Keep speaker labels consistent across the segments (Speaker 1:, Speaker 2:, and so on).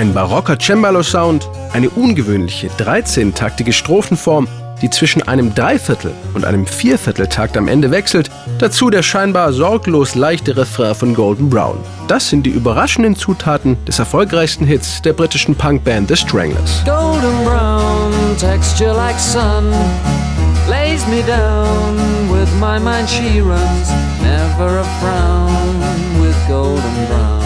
Speaker 1: Ein barocker Cembalo-Sound, eine ungewöhnliche 13-taktige Strophenform, die zwischen einem Dreiviertel und einem Viervierteltakt am Ende wechselt, dazu der scheinbar sorglos leichte Refrain von Golden Brown. Das sind die überraschenden Zutaten des erfolgreichsten Hits der britischen Punkband The Stranglers. Golden brown, texture like sun, lays me down, with my mind she runs, never a frown, with golden brown.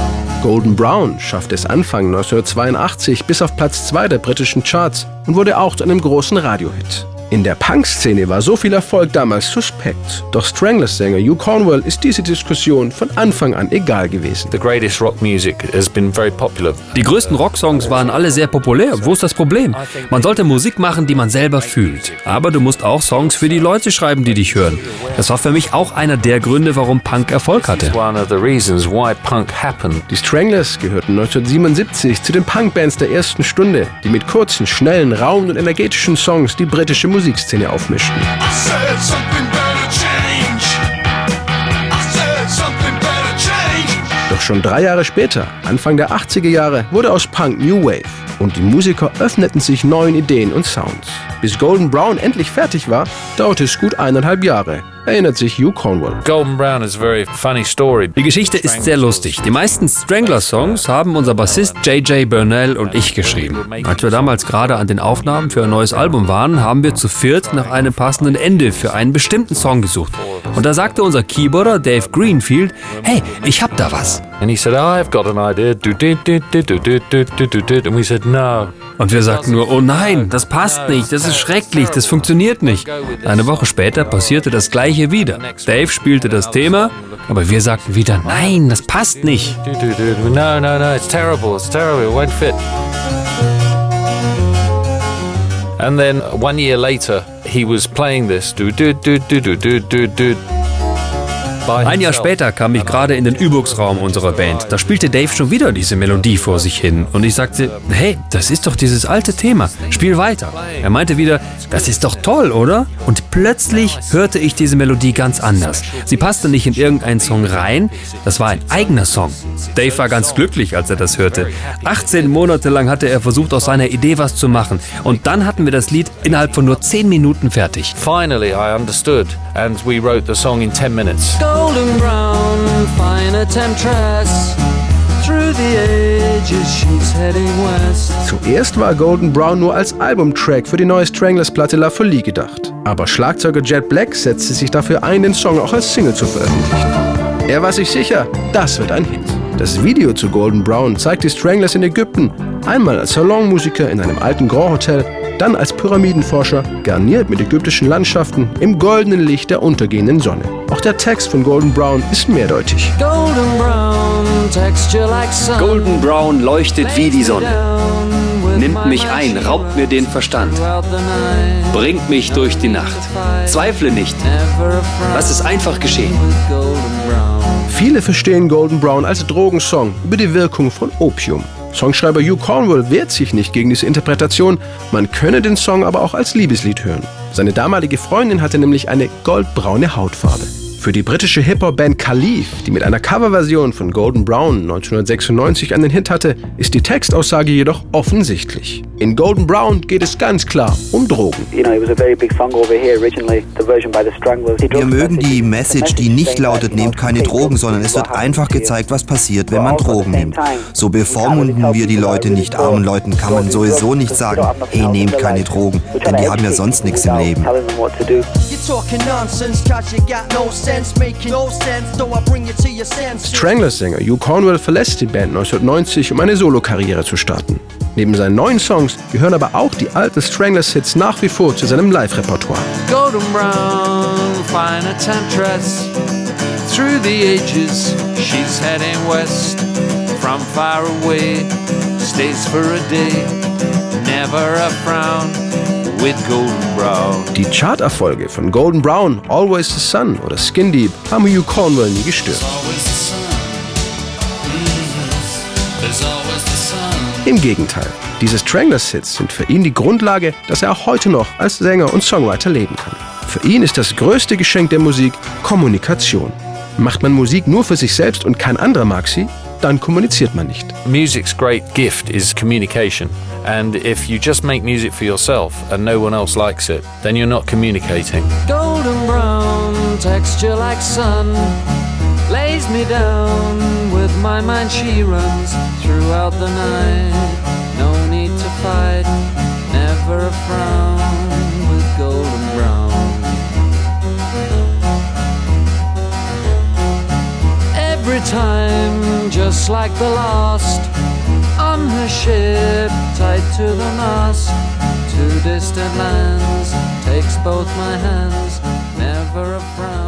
Speaker 1: Golden Brown schaffte es Anfang 1982 bis auf Platz 2 der britischen Charts und wurde auch zu einem großen Radiohit. In der Punk-Szene war so viel Erfolg damals suspekt. Doch Stranglers-Sänger Hugh Cornwell ist diese Diskussion von Anfang an egal gewesen.
Speaker 2: Die größten Rocksongs waren alle sehr populär. Wo ist das Problem? Man sollte Musik machen, die man selber fühlt. Aber du musst auch Songs für die Leute schreiben, die dich hören. Das war für mich auch einer der Gründe, warum Punk Erfolg hatte.
Speaker 1: Die Stranglers gehörten 1977 zu den Punkbands der ersten Stunde, die mit kurzen, schnellen, rauen und energetischen Songs die britische Musik Musikszene aufmischten. Doch schon drei Jahre später, Anfang der 80er Jahre, wurde aus Punk New Wave und die Musiker öffneten sich neuen Ideen und Sounds. Bis Golden Brown endlich fertig war, dauerte es gut eineinhalb Jahre erinnert sich Hugh Cornwell.
Speaker 2: Die Geschichte ist sehr lustig. Die meisten Strangler-Songs haben unser Bassist J.J. Burnell und ich geschrieben. Als wir damals gerade an den Aufnahmen für ein neues Album waren, haben wir zu viert nach einem passenden Ende für einen bestimmten Song gesucht. Und da sagte unser Keyboarder Dave Greenfield, hey, ich hab da was. And he said, I've got an idea. And we said, no. Und wir sagten nur, oh nein, das passt nicht, das ist schrecklich, das funktioniert nicht. Eine Woche später passierte das gleiche wieder. Dave spielte das Thema, aber wir sagten wieder, nein, das passt nicht. No, no, no, it's terrible, it's terrible, it won't fit. And then one year later, he was playing this. Do, do, do, do, do, do, do, do. Ein Jahr später kam ich gerade in den Übungsraum unserer Band. Da spielte Dave schon wieder diese Melodie vor sich hin. Und ich sagte, hey, das ist doch dieses alte Thema. Spiel weiter. Er meinte wieder, das ist doch toll, oder? Und plötzlich hörte ich diese Melodie ganz anders. Sie passte nicht in irgendeinen Song rein. Das war ein eigener Song. Dave war ganz glücklich, als er das hörte. 18 Monate lang hatte er versucht, aus seiner Idee was zu machen. Und dann hatten wir das Lied innerhalb von nur 10 Minuten fertig. Finally I understood and we wrote the song in 10 minutes golden brown, fine temptress.
Speaker 1: Zuerst war Golden Brown nur als Albumtrack für die neue Stranglers-Platte La Folie gedacht. Aber Schlagzeuger Jet Black setzte sich dafür ein, den Song auch als Single zu veröffentlichen. Er war sich sicher, das wird ein Hit. Das Video zu Golden Brown zeigt die Stranglers in Ägypten, einmal als Salonmusiker in einem alten Grand Hotel dann als Pyramidenforscher, garniert mit ägyptischen Landschaften im goldenen Licht der untergehenden Sonne. Auch der Text von Golden Brown ist mehrdeutig.
Speaker 3: Golden Brown, like Golden Brown leuchtet wie die Sonne. Nimmt mich ein, raubt mir den Verstand. Bringt mich durch die Nacht. Zweifle nicht. Lass es einfach geschehen.
Speaker 1: Viele verstehen Golden Brown als Drogensong über die Wirkung von Opium. Songschreiber Hugh Cornwell wehrt sich nicht gegen diese Interpretation, man könne den Song aber auch als Liebeslied hören. Seine damalige Freundin hatte nämlich eine goldbraune Hautfarbe. Für die britische Hip-Hop-Band Khalif, die mit einer Coverversion von Golden Brown 1996 einen Hit hatte, ist die Textaussage jedoch offensichtlich. In Golden Brown geht es ganz klar um Drogen. Wir
Speaker 4: mögen die Message, die nicht lautet, nehmt keine Drogen, sondern es wird einfach gezeigt, was passiert, wenn man Drogen nimmt. So bevormunden wir die Leute nicht. Armen Leuten kann man sowieso nicht sagen, hey, nehmt keine Drogen, denn die haben ja sonst nichts im Leben.
Speaker 1: Stranglers-Sänger Hugh Cornwell verlässt die Band 1990, um eine Solokarriere zu starten. Neben seinen neuen Songs gehören aber auch die alten Stranglers-Hits nach wie vor zu seinem Live-Repertoire. Golden brown, fine temptress. Through the ages, she's heading west. From far away, stays for a day. Never a frown. Die Charterfolge von Golden Brown, Always the Sun oder Skin Deep haben Hugh Cornwell nie gestört. Im Gegenteil, diese Stranglers-Hits sind für ihn die Grundlage, dass er auch heute noch als Sänger und Songwriter leben kann. Für ihn ist das größte Geschenk der Musik Kommunikation. Macht man Musik nur für sich selbst und kein anderer mag sie, dann kommuniziert man nicht.
Speaker 3: Music's great gift is communication. And if you just make music for yourself and no one else likes it, then you're not communicating. Golden brown texture like sun lays me down with my mind she runs throughout the night. No need to fight, never a frown just like the last, on her ship, tied to the mast, to distant lands, takes both my hands, never a frown.